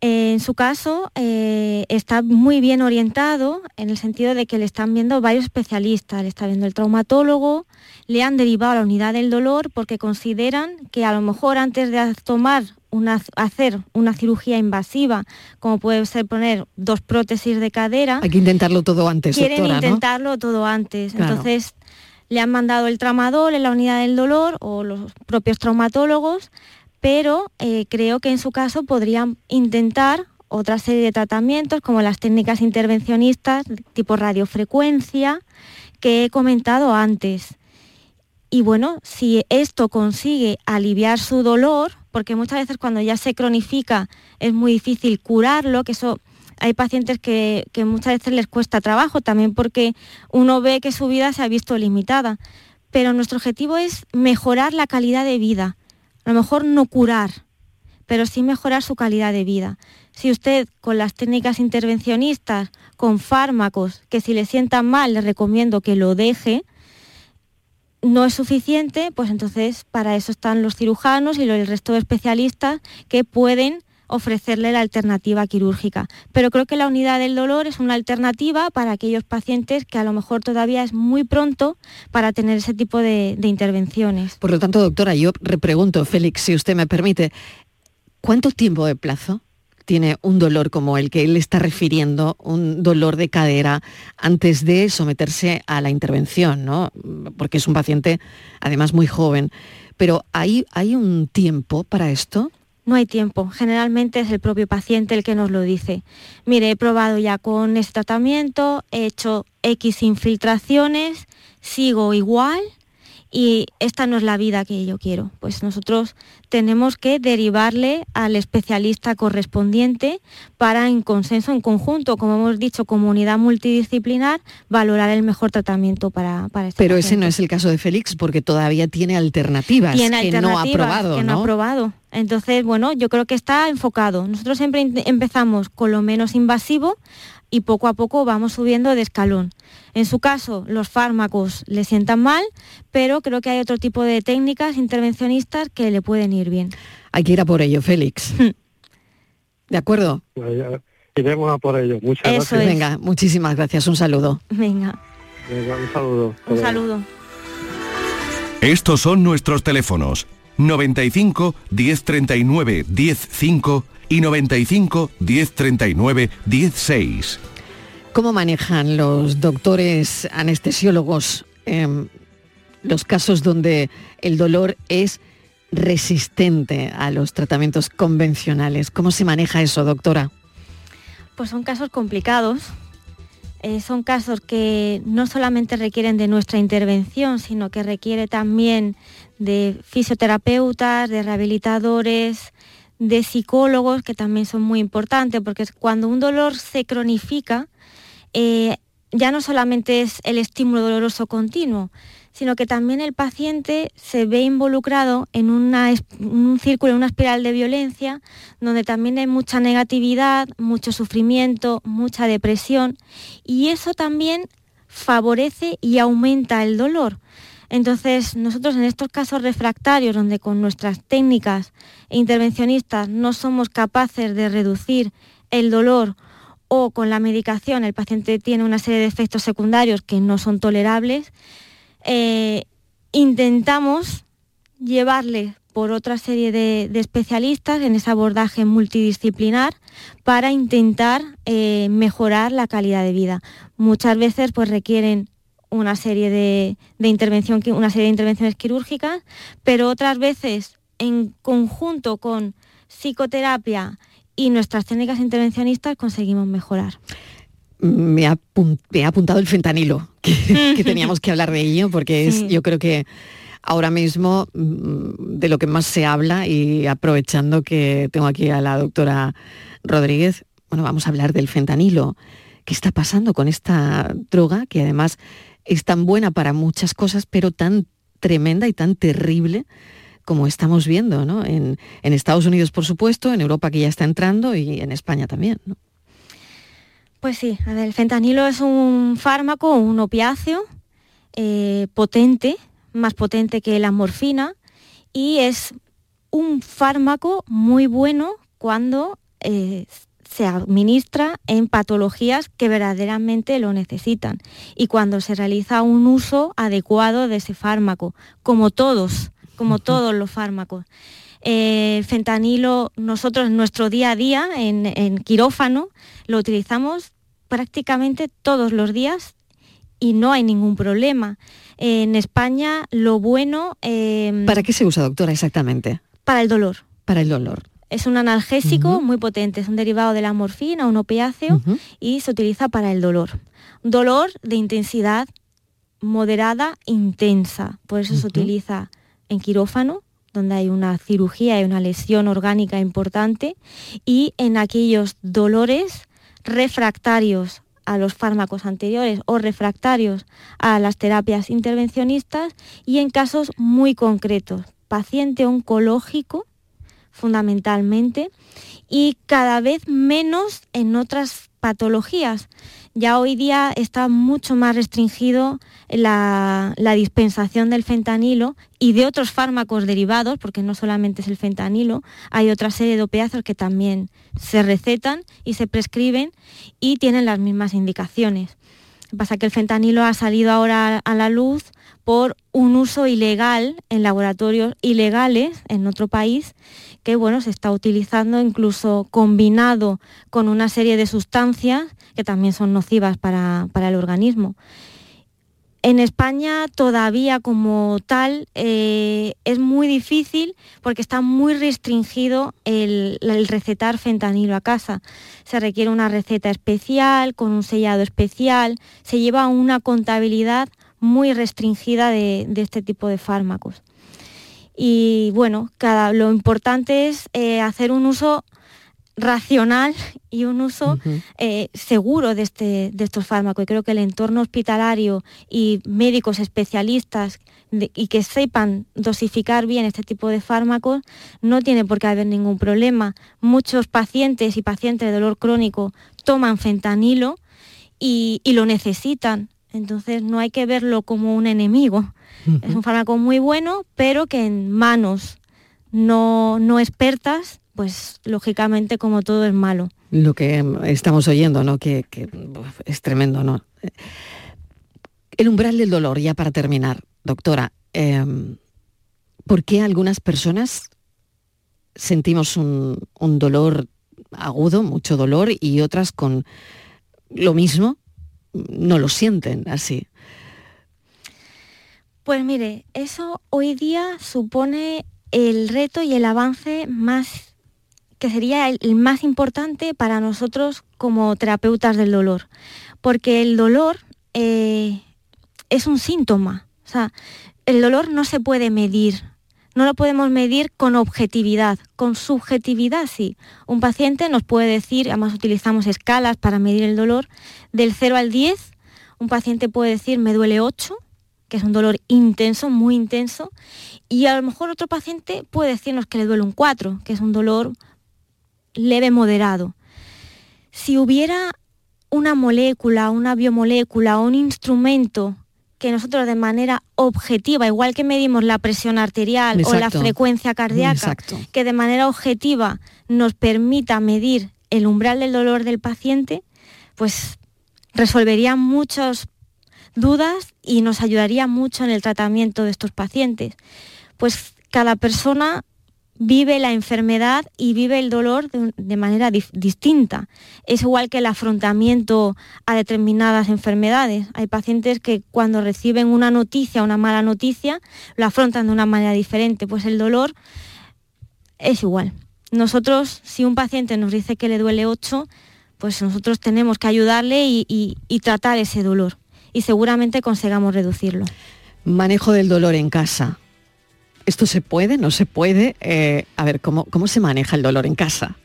eh, en su caso eh, está muy bien orientado en el sentido de que le están viendo varios especialistas. Le está viendo el traumatólogo, le han derivado a la unidad del dolor porque consideran que a lo mejor antes de tomar una, hacer una cirugía invasiva, como puede ser poner dos prótesis de cadera, Hay que intentarlo todo antes, quieren doctora, ¿no? intentarlo todo antes. Claro. Entonces, le han mandado el tramadol en la unidad del dolor o los propios traumatólogos, pero eh, creo que en su caso podrían intentar otra serie de tratamientos como las técnicas intervencionistas tipo radiofrecuencia que he comentado antes. Y bueno, si esto consigue aliviar su dolor, porque muchas veces cuando ya se cronifica es muy difícil curarlo, que eso hay pacientes que, muchas veces les cuesta trabajo, también porque uno ve que su vida se ha visto limitada. Pero nuestro objetivo es mejorar la calidad de vida. A lo mejor no curar, pero sí mejorar su calidad de vida. Si usted con las técnicas intervencionistas, con fármacos, que si le sientan mal le recomiendo que lo deje, no es suficiente, pues entonces para eso están los cirujanos y el resto de especialistas que pueden ofrecerle la alternativa quirúrgica. Pero creo que la unidad del dolor es una alternativa para aquellos pacientes que a lo mejor todavía es muy pronto para tener ese tipo de, intervenciones. Por lo tanto, doctora, yo repregunto, Félix, si usted me permite, ¿cuánto tiempo de plazo tiene un dolor como el que él está refiriendo, un dolor de cadera, antes de someterse a la intervención, ¿no? Porque es un paciente, además, muy joven. Pero ¿hay, ¿hay un tiempo para esto? No hay tiempo. Generalmente es el propio paciente el que nos lo dice. Mire, he probado ya con este tratamiento, he hecho X infiltraciones, sigo igual y esta no es la vida que yo quiero. Pues nosotros tenemos que derivarle al especialista correspondiente para en consenso, en conjunto, como hemos dicho, comunidad multidisciplinar, valorar el mejor tratamiento para, para este Pero ese no es el caso de Félix porque todavía tiene alternativas tiene que no ha probado, que no, ¿no? ha probado. Entonces, bueno, yo creo que está enfocado. Nosotros siempre empezamos con lo menos invasivo y poco a poco vamos subiendo de escalón. En su caso, los fármacos le sientan mal, pero creo que hay otro tipo de técnicas intervencionistas que le pueden ir bien. Hay que ir a por ello, Félix. [laughs] ¿De acuerdo? Pues iremos a por ello. Muchas Eso gracias. es. Venga, muchísimas gracias. Un saludo. Venga, Venga, un saludo. un saludo. Estos son nuestros teléfonos 95 1039 105 y 95 1039 16. ¿Cómo manejan los doctores anestesiólogos em, los casos donde el dolor es resistente a los tratamientos convencionales? ¿Cómo se maneja eso, doctora? Pues son casos complicados. Eh, son casos que no solamente requieren de nuestra intervención, sino que requiere también de fisioterapeutas, de rehabilitadores, de psicólogos, que también son muy importantes, porque cuando un dolor se cronifica, eh, ya no solamente es el estímulo doloroso continuo, sino que también el paciente se ve involucrado en una un círculo, en una espiral de violencia, donde también hay mucha negatividad, mucho sufrimiento, mucha depresión, y eso también favorece y aumenta el dolor. Entonces, nosotros en estos casos refractarios, donde con nuestras técnicas intervencionistas no somos capaces de reducir el dolor o con la medicación el paciente tiene una serie de efectos secundarios que no son tolerables, eh, intentamos llevarle por otra serie de, de especialistas en ese abordaje multidisciplinar para intentar eh, mejorar la calidad de vida. Muchas veces pues requieren una serie de, de intervención, una serie de intervenciones quirúrgicas, pero otras veces en conjunto con psicoterapia y nuestras técnicas intervencionistas conseguimos mejorar. Me ha, apun- me ha apuntado el fentanilo, que, que teníamos que hablar de ello, porque es, Sí. yo creo que ahora mismo mm, de lo que más se habla y aprovechando que tengo aquí a la doctora Rodríguez, bueno, vamos a hablar del fentanilo. ¿Qué está pasando con esta droga que además es tan buena para muchas cosas, pero tan tremenda y tan terrible como estamos viendo ¿no? en, Estados Unidos, por supuesto, en Europa que ya está entrando y en España también? Pues sí, el fentanilo es un fármaco, un opiáceo eh, potente, más potente que la morfina, y es un fármaco muy bueno cuando eh, se administra en patologías que verdaderamente lo necesitan y cuando se realiza un uso adecuado de ese fármaco, como todos, como todos los fármacos. El fentanilo, nosotros en nuestro día a día, en, quirófano, lo utilizamos prácticamente todos los días y no hay ningún problema. En España lo bueno... Em, ¿Para qué se usa, doctora, exactamente? Para el dolor. Para el dolor. Es un analgésico muy potente, es un derivado de la morfina, un opiáceo, y se utiliza para el dolor. Dolor de intensidad moderada, intensa. Por eso se utiliza en quirófano, donde hay una cirugía y una lesión orgánica importante, y en aquellos dolores refractarios a los fármacos anteriores o refractarios a las terapias intervencionistas y en casos muy concretos, paciente oncológico fundamentalmente, y cada vez menos en otras patologías. Ya hoy día está mucho más restringido la, dispensación del fentanilo y de otros fármacos derivados, porque no solamente es el fentanilo, hay otra serie de opiáceos que también se recetan y se prescriben y tienen las mismas indicaciones. pasa que el fentanilo ha salido ahora a la luz por un uso ilegal en laboratorios ilegales en otro país que bueno, se está utilizando incluso combinado con una serie de sustancias que también son nocivas para, el organismo. En España todavía como tal eh, es muy difícil porque está muy restringido el, recetar fentanilo a casa. Se requiere una receta especial, con un sellado especial, se lleva una contabilidad muy restringida de este tipo de fármacos. Y bueno, cada, lo importante es eh, hacer un uso racional y un uso eh, seguro de, este, de estos fármacos. Y creo que el entorno hospitalario y médicos especialistas y que sepan dosificar bien este tipo de fármacos, no tiene por qué haber ningún problema. Muchos pacientes y pacientes de dolor crónico toman fentanilo y lo necesitan. Entonces no hay que verlo como un enemigo. Es un fármaco muy bueno, pero que en manos no, expertas, pues lógicamente como todo es malo. Lo que estamos oyendo, ¿no? Que, es tremendo, ¿no? El umbral del dolor, ya para terminar, doctora, em, ¿por qué algunas personas sentimos un, un dolor agudo, mucho dolor, y otras con lo mismo no lo sienten así? Pues mire, eso hoy día supone el reto y el avance más que sería el, más importante para nosotros como terapeutas del dolor, porque el dolor eh, es un síntoma, o sea, el dolor no se puede medir, no lo podemos medir con objetividad, con subjetividad sí. Un paciente nos puede decir, además utilizamos escalas para medir el dolor, del 0 al 10, un paciente puede decir me duele 8, que es un dolor intenso, muy intenso, y a lo mejor otro paciente puede decirnos que le duele un 4, que es un dolor leve moderado. Si hubiera una molécula, una biomolécula o un instrumento que nosotros de manera objetiva, igual que medimos la presión arterial o la frecuencia cardíaca, que de manera objetiva nos permita medir el umbral del dolor del paciente, pues resolvería muchos dudas y nos ayudaría mucho en el tratamiento de estos pacientes. Pues cada persona vive la enfermedad y vive el dolor de, manera distinta. Es igual que el afrontamiento a determinadas enfermedades. Hay pacientes que cuando reciben una noticia, una mala noticia, lo afrontan de una manera diferente. Pues el dolor es igual. Nosotros, si un paciente nos dice que le duele 8, pues nosotros tenemos que ayudarle y tratar ese dolor y seguramente consigamos reducirlo. Manejo del dolor en casa. ¿Esto se puede? ¿No se puede? Eh, a ver, ¿cómo, ¿cómo se maneja el dolor en casa?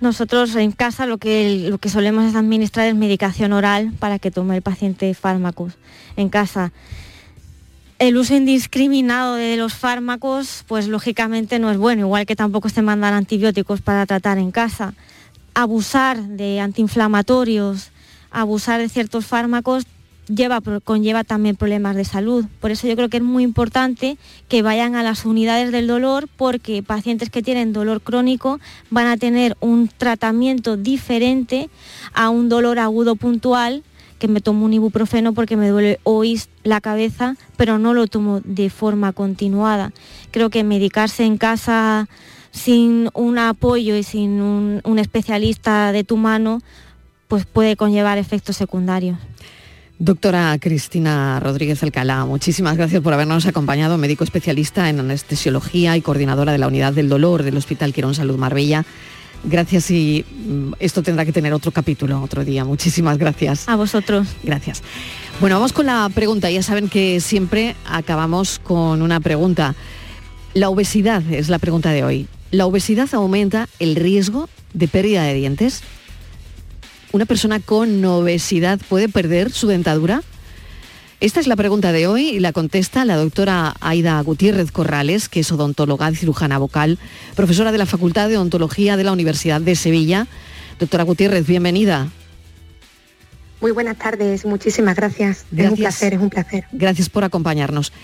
Nosotros en casa lo que, lo que solemos es administrar es medicación oral para que tome el paciente fármacos en casa. El uso indiscriminado de los fármacos, pues lógicamente no es bueno, igual que tampoco se mandan antibióticos para tratar en casa. Abusar de antiinflamatorios, abusar de ciertos fármacos lleva, conlleva también problemas de salud. Por eso yo creo que es muy importante que vayan a las unidades del dolor porque pacientes que tienen dolor crónico van a tener un tratamiento diferente a un dolor agudo puntual que me tomo un ibuprofeno porque me duele hoy la cabeza, pero no lo tomo de forma continuada. Creo que medicarse en casa sin un apoyo y sin un, un especialista de tu mano, pues puede conllevar efectos secundarios. Doctora Cristina Rodríguez Alcalá, muchísimas gracias por habernos acompañado, médico especialista en anestesiología y coordinadora de la unidad del dolor del Hospital Quirón Salud Marbella. Gracias y mm, esto tendrá que tener otro capítulo otro día. Muchísimas gracias. A vosotros. Gracias. Bueno, vamos con la pregunta. Ya saben que siempre acabamos con una pregunta. La obesidad es la pregunta de hoy. ¿La obesidad aumenta el riesgo de pérdida de dientes? ¿Una persona con obesidad puede perder su dentadura? Esta es la pregunta de hoy y la contesta la doctora Aida Gutiérrez Corrales, que es odontóloga y cirujana vocal, profesora de la Facultad de Odontología de la Universidad de Sevilla. Doctora Gutiérrez, bienvenida. Muy buenas tardes, muchísimas gracias. gracias. Es un placer, es un placer. Gracias por acompañarnos.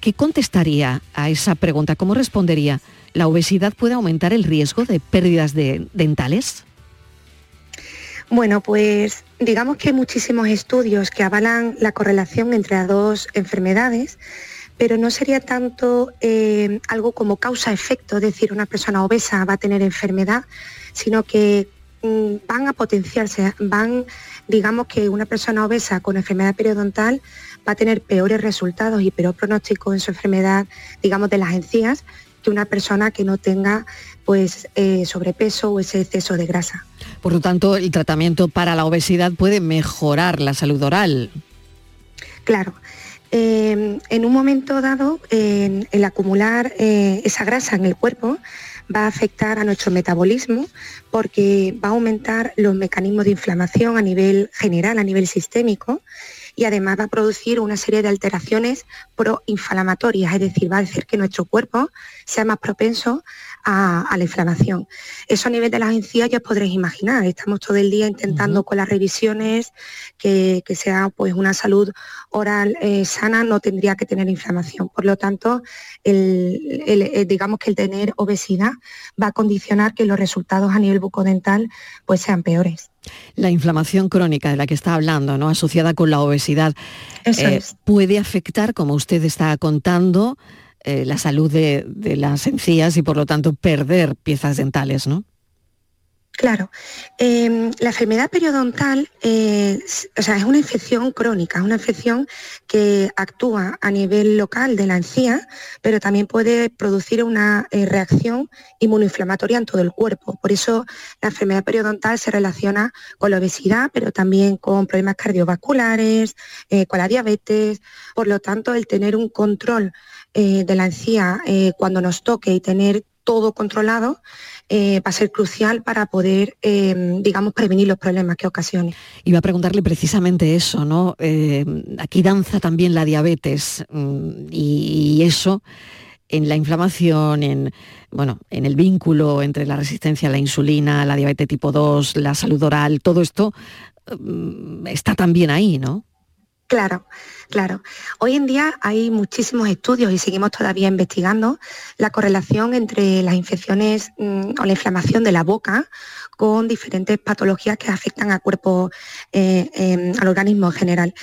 ¿Qué contestaría a esa pregunta? ¿Cómo respondería? ¿La obesidad puede aumentar el riesgo de pérdidas de dentales? Bueno, pues digamos que hay muchísimos estudios que avalan la correlación entre las dos enfermedades, pero no sería tanto eh, algo como causa-efecto, decir, una persona obesa va a tener enfermedad, sino que mm, van a potenciarse, van, digamos que una persona obesa con enfermedad periodontal va a tener peores resultados y peor pronóstico en su enfermedad, digamos, de las encías, que una persona que no tenga pues eh, sobrepeso o ese exceso de grasa. Por lo tanto, el tratamiento para la obesidad puede mejorar la salud oral. Claro. Eh, en un momento dado, el acumular eh, esa grasa en el cuerpo va a afectar a nuestro metabolismo porque va a aumentar los mecanismos de inflamación a nivel general, a nivel sistémico, y además va a producir una serie de alteraciones proinflamatorias, es decir, va a hacer que nuestro cuerpo sea más propenso a, la inflamación. Eso a nivel de las encías ya os podréis imaginar. Estamos todo el día intentando con las revisiones que, sea pues una salud oral eh, sana, no tendría que tener inflamación. Por lo tanto, eh, digamos que el tener obesidad va a condicionar que los resultados a nivel bucodental pues sean peores. La inflamación crónica de la que está hablando, ¿no? asociada con la obesidad, eh, puede afectar, como usted está contando, eh, la salud de, las encías y por lo tanto perder piezas dentales, ¿no? Claro, em, la enfermedad periodontal eh, o sea, es una infección crónica, es una infección que actúa a nivel local de la encía, pero también puede producir una eh, reacción inmunoinflamatoria en todo el cuerpo. Por eso la enfermedad periodontal se relaciona con la obesidad, pero también con problemas cardiovasculares, con la diabetes. Por lo tanto, el tener un control eh, de la encía eh, cuando nos toque y tener todo controlado eh, va a ser crucial para poder, digamos, prevenir los problemas que ocasione. Iba a preguntarle precisamente eso, ¿no? aquí danza también la diabetes mm, y, eso en la inflamación, en, bueno, en el vínculo entre la resistencia a la insulina, la diabetes tipo 2, la salud oral, todo esto mm, está también ahí, ¿no? Claro, claro. Hoy en día hay muchísimos estudios y seguimos todavía investigando la correlación entre las infecciones mm, o la inflamación de la boca con diferentes patologías que afectan al cuerpo, eh, em, al organismo en general.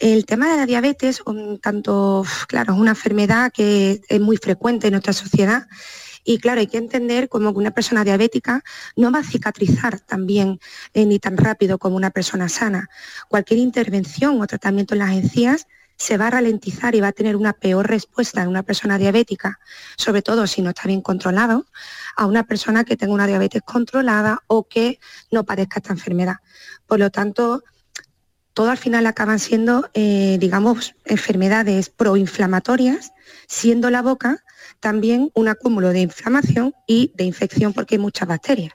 El tema de la diabetes, tanto, claro, es una enfermedad que es muy frecuente en nuestra sociedad y claro, hay que entender como que una persona diabética no va a cicatrizar tan bien eh, ni tan rápido como una persona sana. Cualquier intervención o tratamiento en las encías se va a ralentizar y va a tener una peor respuesta en una persona diabética, sobre todo si no está bien controlado, a una persona que tenga una diabetes controlada o que no padezca esta enfermedad. Por lo tanto, todo al final acaban siendo, eh, digamos, enfermedades proinflamatorias, siendo la boca también un acúmulo de inflamación y de infección porque hay muchas bacterias.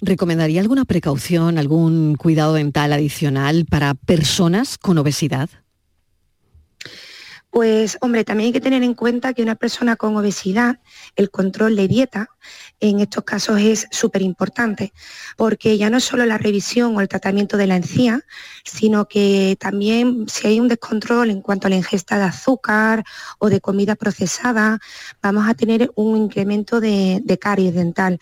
¿Recomendaría alguna precaución, algún cuidado dental adicional para personas con obesidad? Pues hombre, también hay que tener en cuenta que una persona con obesidad, el control de dieta en estos casos es súper importante, porque ya no solo la revisión o el tratamiento de la encía, sino que también si hay un descontrol en cuanto a la ingesta de azúcar o de comida procesada, vamos a tener un incremento de, de caries dental.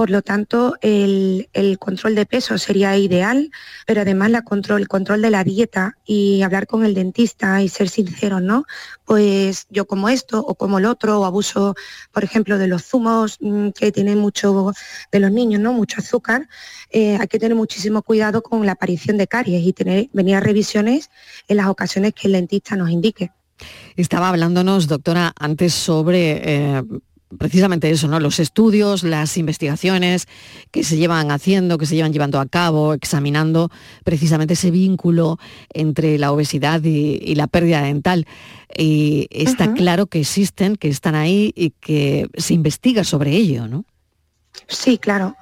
Por lo tanto, el, control de peso sería ideal, pero además el control de la dieta y hablar con el dentista y ser sinceros, ¿no? Pues yo como esto o como el otro, o abuso, por ejemplo, de los zumos mm, que tienen mucho de los niños, ¿no? Mucho azúcar. Eh, hay que tener muchísimo cuidado con la aparición de caries y tener, venir a revisiones en las ocasiones que el dentista nos indique. Estaba hablándonos, doctora, antes sobre eh, precisamente eso, ¿no? Los estudios, las investigaciones que se llevan haciendo, que se llevan llevando a cabo, examinando precisamente ese vínculo entre la obesidad y, la pérdida dental. Y está claro que existen, que están ahí y que se investiga sobre ello, ¿no? Sí, claro.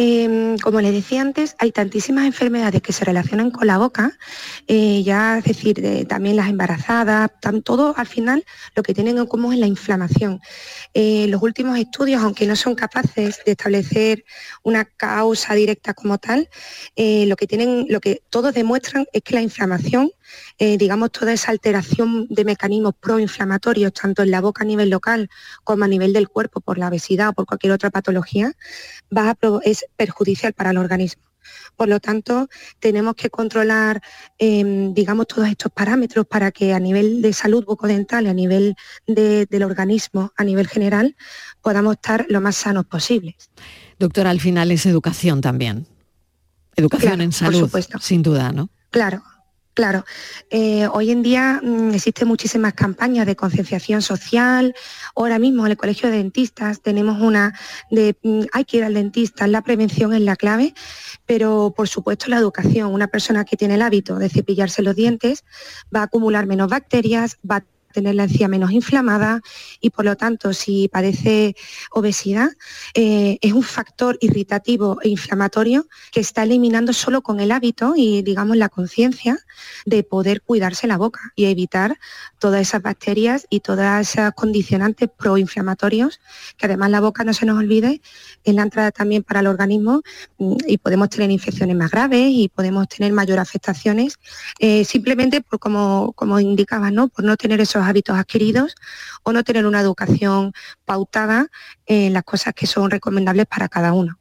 Em, como le decía antes, hay tantísimas enfermedades que se relacionan con la boca, eh, ya es decir, también las embarazadas, todo al final lo que tienen en común es la inflamación. Eh, los últimos estudios, aunque no son capaces de establecer una causa directa como tal, eh, lo que tienen, lo que todos demuestran es que la inflamación digamos, toda esa alteración de mecanismos proinflamatorios, tanto en la boca a nivel local como a nivel del cuerpo por la obesidad o por cualquier otra patología, va a, es perjudicial para el organismo. Por lo tanto, tenemos que controlar, em, digamos, todos estos parámetros para que a nivel de salud bucodental y a nivel del organismo, a nivel general, podamos estar lo más sanos posibles. Doctora, al final es educación también. Educación en salud, sin duda, ¿no? Claro, Claro, eh, hoy en día mm, existen muchísimas campañas de concienciación social. Ahora mismo en el Colegio de Dentistas tenemos una de mm, hay que ir al dentista, la prevención es la clave, pero por supuesto la educación. Una persona que tiene el hábito de cepillarse los dientes va a acumular menos bacterias, va a tener la encía menos inflamada y por lo tanto si padece obesidad eh, es un factor irritativo e inflamatorio que está eliminando solo con el hábito y digamos la conciencia de poder cuidarse la boca y evitar todas esas bacterias y todas esas condicionantes proinflamatorios que además la boca no se nos olvide es la entrada también para el organismo mm, y podemos tener infecciones más graves y podemos tener mayor afectaciones eh, simplemente por como, como indicaba, ¿no? por no tener esos hábitos adquiridos o no tener una educación pautada en las cosas que son recomendables para cada uno.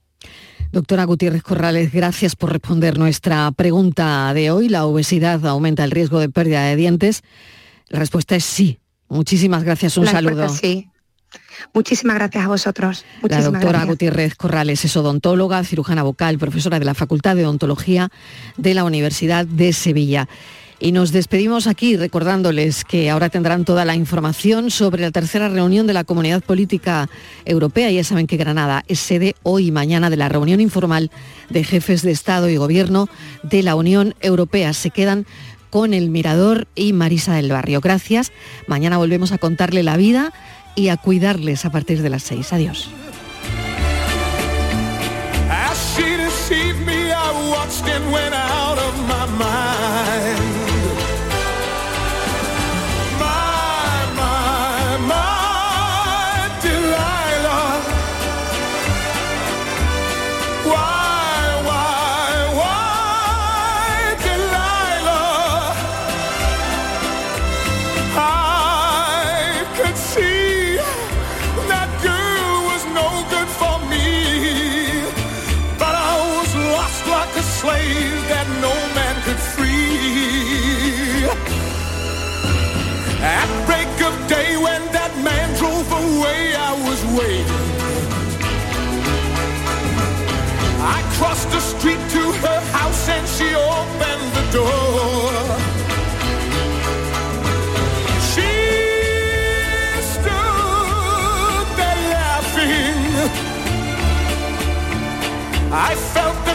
Doctora Gutiérrez Corrales, gracias por responder nuestra pregunta de hoy. ¿La obesidad aumenta el riesgo de pérdida de dientes? La respuesta es sí. Muchísimas gracias. Un saludo. Sí. Muchísimas gracias a vosotros. la doctora Gutiérrez Corrales es odontóloga, cirujana vocal, profesora de la Facultad de Odontología de la Universidad de Sevilla. Y nos despedimos aquí recordándoles que ahora tendrán toda la información sobre la tercera reunión de la Comunidad Política Europea. Ya saben que Granada es sede hoy y mañana de la reunión informal de jefes de Estado y Gobierno de la Unión Europea. Se quedan con el Mirador y Marisa del Barrio. Gracias. Mañana volvemos a contarle la vida y a cuidarles a partir de las seis. Adiós. Opened the door. She stood there laughing. I felt